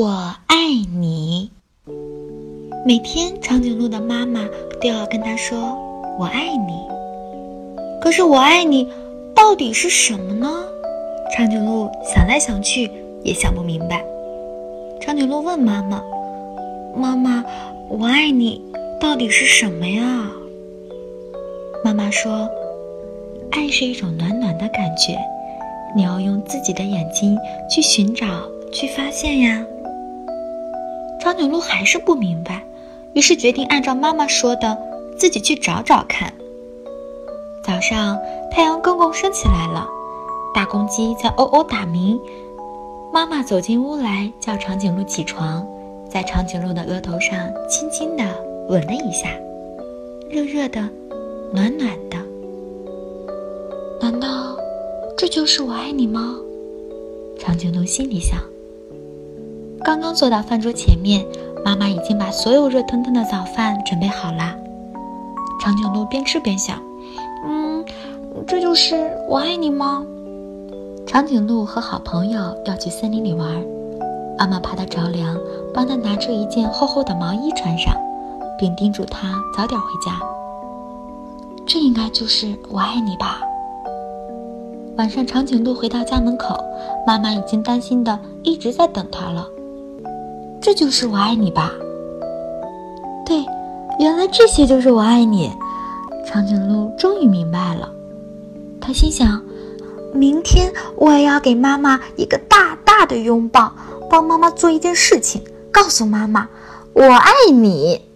我爱你。每天，长颈鹿的妈妈都要跟他说“我爱你”。可是“我爱你”到底是什么呢？长颈鹿想来想去也想不明白。长颈鹿问妈妈：“妈妈，我爱你到底是什么呀？”妈妈说：“爱是一种暖暖的感觉，你要用自己的眼睛去寻找、去发现呀。”长颈鹿还是不明白，于是决定按照妈妈说的，自己去找找看。早上，太阳公公升起来了，大公鸡在喔喔打鸣。妈妈走进屋来，叫长颈鹿起床，在长颈鹿的额头上轻轻地吻了一下，热热的，暖暖的。难道这就是我爱你吗？长颈鹿心里想。刚刚坐到饭桌前面，妈妈已经把所有热腾腾的早饭准备好了。长颈鹿边吃边想：“嗯，这就是我爱你吗？”长颈鹿和好朋友要去森林里玩，妈妈怕它着凉，帮它拿出一件厚厚的毛衣穿上，并叮嘱它早点回家。这应该就是我爱你吧。晚上，长颈鹿回到家门口，妈妈已经担心的一直在等它了。这就是我爱你吧？对，原来这些就是我爱你。长颈鹿终于明白了，他心想：明天我也要给妈妈一个大大的拥抱，帮妈妈做一件事情，告诉妈妈我爱你。